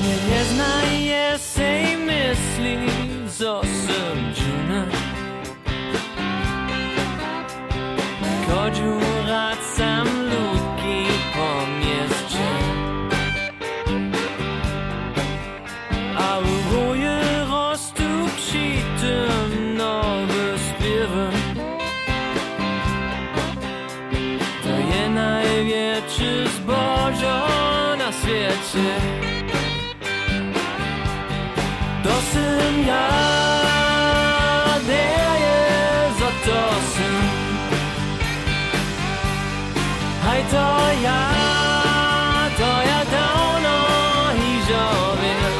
Neznaje, sej myslí, co jsem džuna. Chodzу rád sam ludki po mieście. A u góry rosną przy tym nowe śpiewy. To je największy zbożo na świecie. To syn ja, der je za to syn. Hej, to ja, to ja dawno hižo wiem.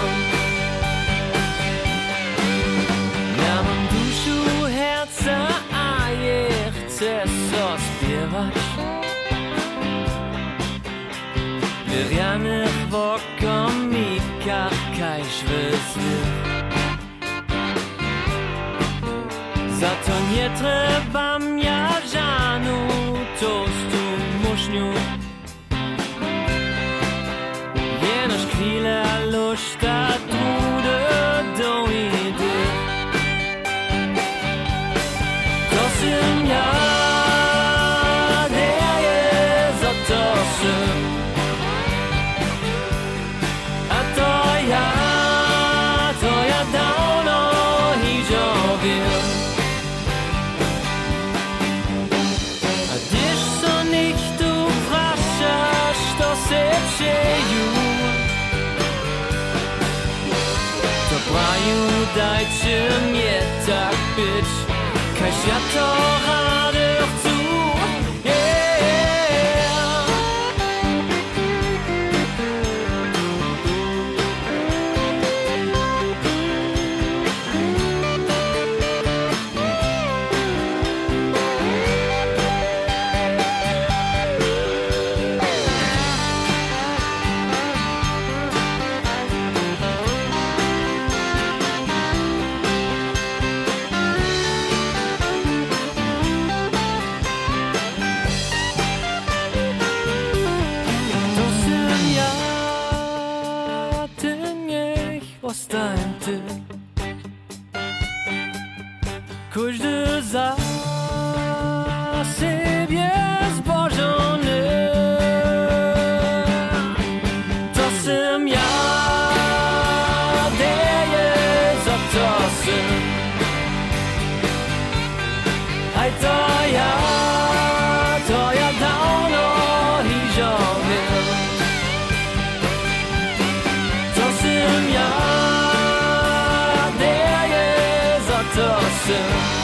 Ja mam duszu, herce, a je chcę so śpiewać. W rjanych wokomikach kajszwy Za to nie trzeba ja żanu tostu muszniu. Jenoż chwilę luszta trudy dojdzie. To se przeju. To praju dajcie mnie tak być, każ ja to ostań ty. Każdy za siebie zbożony. To syn ja, daję za to syn. To je